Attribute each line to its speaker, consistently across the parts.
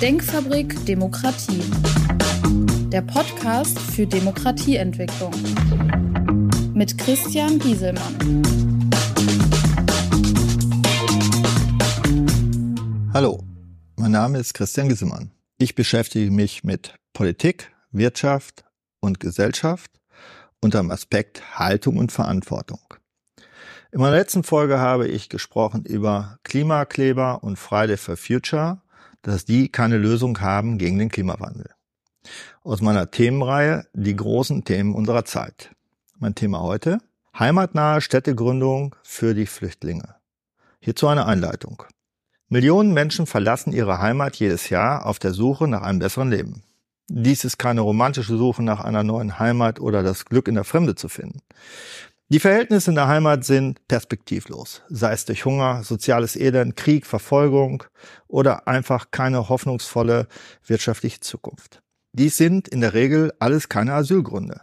Speaker 1: Denkfabrik Demokratie. Der Podcast für Demokratieentwicklung. Mit Christian Gieselmann.
Speaker 2: Hallo, mein Name ist Christian Gieselmann. Ich beschäftige mich mit Politik, Wirtschaft und Gesellschaft unter dem Aspekt Haltung und Verantwortung. In meiner letzten Folge habe ich gesprochen über Klimakleber und Friday for Future, dass die keine Lösung haben gegen den Klimawandel. Aus meiner Themenreihe Die großen Themen unserer Zeit. Mein Thema heute Heimatnahe Städtegründung für die Flüchtlinge. Hierzu eine Einleitung. Millionen Menschen verlassen ihre Heimat jedes Jahr auf der Suche nach einem besseren Leben. Dies ist keine romantische Suche nach einer neuen Heimat oder das Glück in der Fremde zu finden. Die Verhältnisse in der Heimat sind perspektivlos, sei es durch Hunger, soziales Elend, Krieg, Verfolgung oder einfach keine hoffnungsvolle wirtschaftliche Zukunft. Dies sind in der Regel alles keine Asylgründe.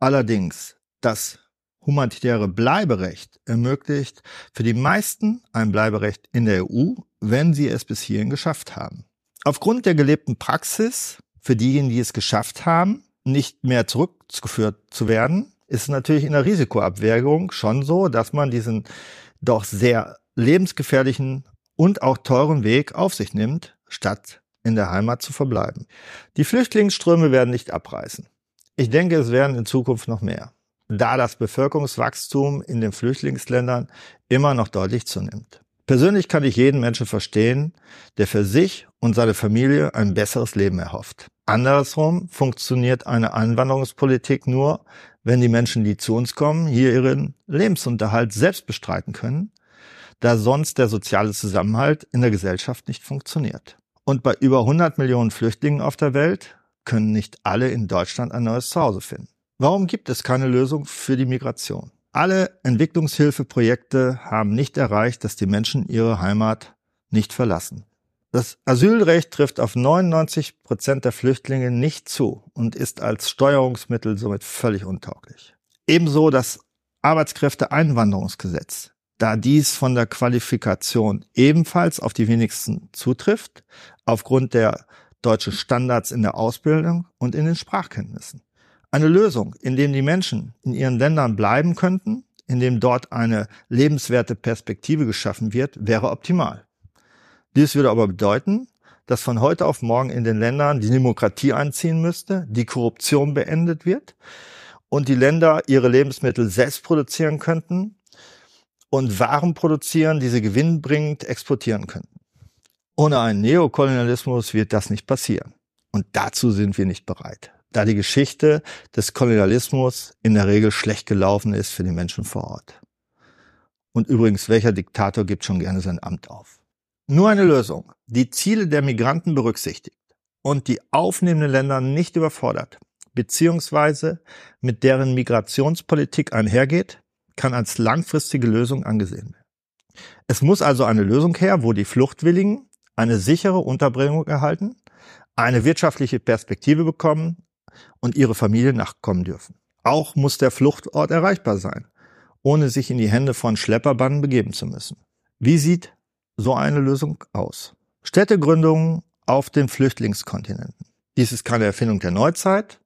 Speaker 2: Allerdings, das humanitäre Bleiberecht ermöglicht für die meisten ein Bleiberecht in der EU, wenn sie es bis hierhin geschafft haben. Aufgrund der gelebten Praxis für diejenigen, die es geschafft haben, nicht mehr zurückgeführt zu werden, ist natürlich in der Risikoabwägung schon so, dass man diesen doch sehr lebensgefährlichen und auch teuren Weg auf sich nimmt, statt in der Heimat zu verbleiben. Die Flüchtlingsströme werden nicht abreißen. Ich denke, es werden in Zukunft noch mehr, da das Bevölkerungswachstum in den Flüchtlingsländern immer noch deutlich zunimmt. Persönlich kann ich jeden Menschen verstehen, der für sich und seine Familie ein besseres Leben erhofft. Andersrum funktioniert eine Einwanderungspolitik nur, wenn die Menschen, die zu uns kommen, hier ihren Lebensunterhalt selbst bestreiten können, da sonst der soziale Zusammenhalt in der Gesellschaft nicht funktioniert. Und bei über 100 Millionen Flüchtlingen auf der Welt können nicht alle in Deutschland ein neues Zuhause finden. Warum gibt es keine Lösung für die Migration? Alle Entwicklungshilfeprojekte haben nicht erreicht, dass die Menschen ihre Heimat nicht verlassen. Das Asylrecht trifft auf 99 Prozent der Flüchtlinge nicht zu und ist als Steuerungsmittel somit völlig untauglich. Ebenso das Arbeitskräfteeinwanderungsgesetz, da dies von der Qualifikation ebenfalls auf die wenigsten zutrifft, aufgrund der deutschen Standards in der Ausbildung und in den Sprachkenntnissen. Eine Lösung, in dem die Menschen in ihren Ländern bleiben könnten, in dem dort eine lebenswerte Perspektive geschaffen wird, wäre optimal. Dies würde aber bedeuten, dass von heute auf morgen in den Ländern die Demokratie einziehen müsste, die Korruption beendet wird und die Länder ihre Lebensmittel selbst produzieren könnten und Waren produzieren, die sie gewinnbringend exportieren könnten. Ohne einen Neokolonialismus wird das nicht passieren. Und dazu sind wir nicht bereit da die Geschichte des Kolonialismus in der Regel schlecht gelaufen ist für die Menschen vor Ort. Und übrigens, welcher Diktator gibt schon gerne sein Amt auf? Nur eine Lösung, die Ziele der Migranten berücksichtigt und die aufnehmenden Länder nicht überfordert, beziehungsweise mit deren Migrationspolitik einhergeht, kann als langfristige Lösung angesehen werden. Es muss also eine Lösung her, wo die Fluchtwilligen eine sichere Unterbringung erhalten, eine wirtschaftliche Perspektive bekommen und ihre Familie nachkommen dürfen. Auch muss der Fluchtort erreichbar sein, ohne sich in die Hände von Schlepperbanden begeben zu müssen. Wie sieht so eine Lösung aus? Städtegründungen auf den Flüchtlingskontinenten. Dies ist keine Erfindung der Neuzeit.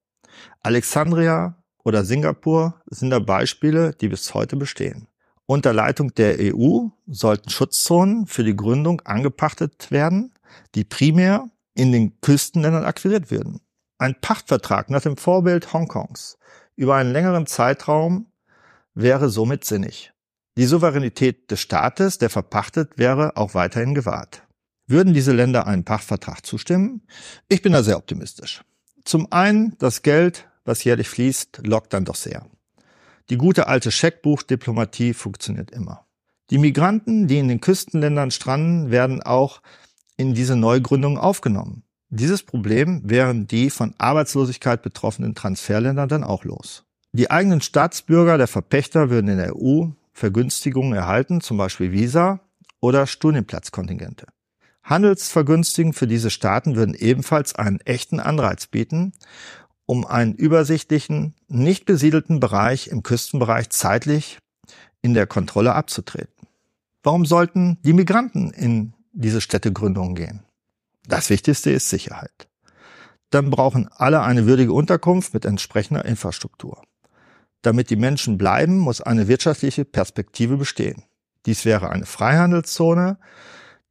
Speaker 2: Alexandria oder Singapur sind da Beispiele, die bis heute bestehen. Unter Leitung der EU sollten Schutzzonen für die Gründung angepachtet werden, die primär in den Küstenländern akquiriert werden. Ein Pachtvertrag nach dem Vorbild Hongkongs über einen längeren Zeitraum wäre somit sinnig. Die Souveränität des Staates, der verpachtet, wäre auch weiterhin gewahrt. Würden diese Länder einen Pachtvertrag zustimmen? Ich bin da sehr optimistisch. Zum einen, das Geld, was jährlich fließt, lockt dann doch sehr. Die gute alte Scheckbuchdiplomatie funktioniert immer. Die Migranten, die in den Küstenländern stranden, werden auch in diese Neugründung aufgenommen. Dieses Problem wären die von Arbeitslosigkeit betroffenen Transferländer dann auch los. Die eigenen Staatsbürger der Verpächter würden in der EU Vergünstigungen erhalten, zum Beispiel Visa oder Studienplatzkontingente. Handelsvergünstigungen für diese Staaten würden ebenfalls einen echten Anreiz bieten, um einen übersichtlichen, nicht besiedelten Bereich im Küstenbereich zeitlich in der Kontrolle abzutreten. Warum sollten die Migranten in diese Städtegründungen gehen? Das Wichtigste ist Sicherheit. Dann brauchen alle eine würdige Unterkunft mit entsprechender Infrastruktur. Damit die Menschen bleiben, muss eine wirtschaftliche Perspektive bestehen. Dies wäre eine Freihandelszone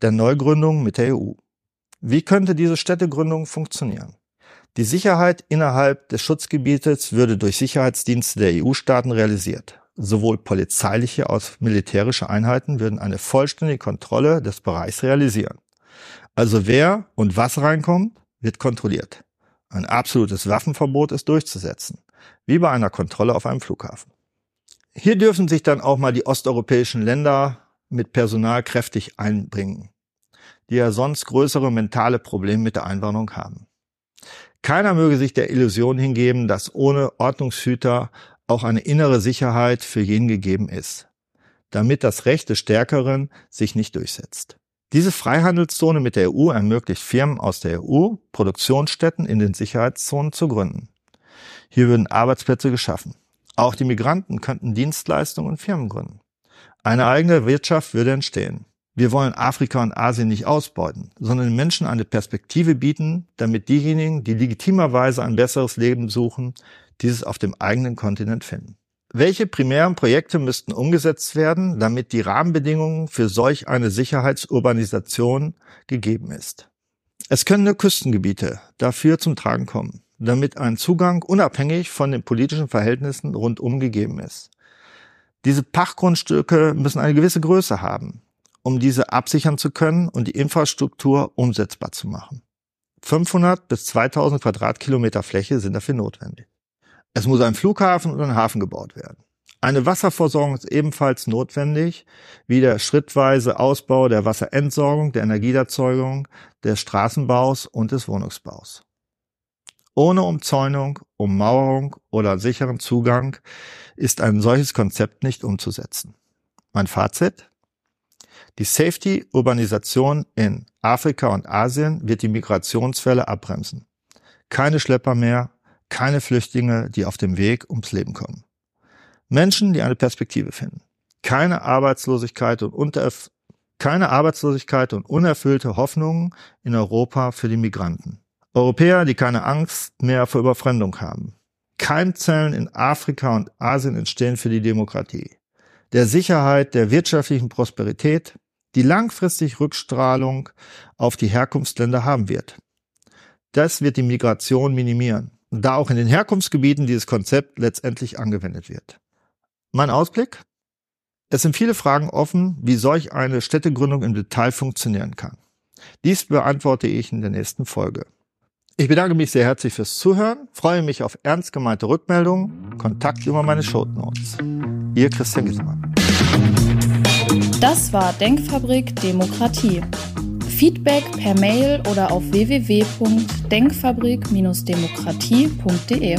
Speaker 2: der Neugründung mit der EU. Wie könnte diese Städtegründung funktionieren? Die Sicherheit innerhalb des Schutzgebietes würde durch Sicherheitsdienste der EU-Staaten realisiert. Sowohl polizeiliche als militärische Einheiten würden eine vollständige Kontrolle des Bereichs realisieren. Also wer und was reinkommt, wird kontrolliert. Ein absolutes Waffenverbot ist durchzusetzen, wie bei einer Kontrolle auf einem Flughafen. Hier dürfen sich dann auch mal die osteuropäischen Länder mit Personal kräftig einbringen, die ja sonst größere mentale Probleme mit der Einwanderung haben. Keiner möge sich der Illusion hingeben, dass ohne Ordnungshüter auch eine innere Sicherheit für jeden gegeben ist, damit das Recht des Stärkeren sich nicht durchsetzt. Diese Freihandelszone mit der EU ermöglicht Firmen aus der EU, Produktionsstätten in den Sicherheitszonen zu gründen. Hier würden Arbeitsplätze geschaffen. Auch die Migranten könnten Dienstleistungen und Firmen gründen. Eine eigene Wirtschaft würde entstehen. Wir wollen Afrika und Asien nicht ausbeuten, sondern den Menschen eine Perspektive bieten, damit diejenigen, die legitimerweise ein besseres Leben suchen, dieses auf dem eigenen Kontinent finden. Welche primären Projekte müssten umgesetzt werden, damit die Rahmenbedingungen für solch eine Sicherheitsurbanisation gegeben ist? Es können nur Küstengebiete dafür zum Tragen kommen, damit ein Zugang unabhängig von den politischen Verhältnissen rundum gegeben ist. Diese Pachtgrundstücke müssen eine gewisse Größe haben, um diese absichern zu können und die Infrastruktur umsetzbar zu machen. 500 bis 2000 Quadratkilometer Fläche sind dafür notwendig. Es muss ein Flughafen und ein Hafen gebaut werden. Eine Wasserversorgung ist ebenfalls notwendig, wie der schrittweise Ausbau der Wasserentsorgung, der Energieerzeugung, des Straßenbaus und des Wohnungsbaus. Ohne Umzäunung, Ummauerung oder sicheren Zugang ist ein solches Konzept nicht umzusetzen. Mein Fazit? Die Safety-Urbanisation in Afrika und Asien wird die Migrationswelle abbremsen. Keine Schlepper mehr, keine Flüchtlinge, die auf dem Weg ums Leben kommen. Menschen, die eine Perspektive finden. Keine Arbeitslosigkeit und Unterf keine Arbeitslosigkeit und unerfüllte Hoffnungen in Europa für die Migranten. Europäer, die keine Angst mehr vor Überfremdung haben. Keimzellen in Afrika und Asien entstehen für die Demokratie. Der Sicherheit, der wirtschaftlichen Prosperität, die langfristig Rückstrahlung auf die Herkunftsländer haben wird. Das wird die Migration minimieren da auch in den Herkunftsgebieten dieses Konzept letztendlich angewendet wird. Mein Ausblick? Es sind viele Fragen offen, wie solch eine Städtegründung im Detail funktionieren kann. Dies beantworte ich in der nächsten Folge. Ich bedanke mich sehr herzlich fürs Zuhören, freue mich auf ernst gemeinte Rückmeldungen, Kontakt über meine Show Notes. Ihr Christian Gieselmann.
Speaker 1: Das war Denkfabrik Demokratie. Feedback per Mail oder auf www.denkfabrik-demokratie.de.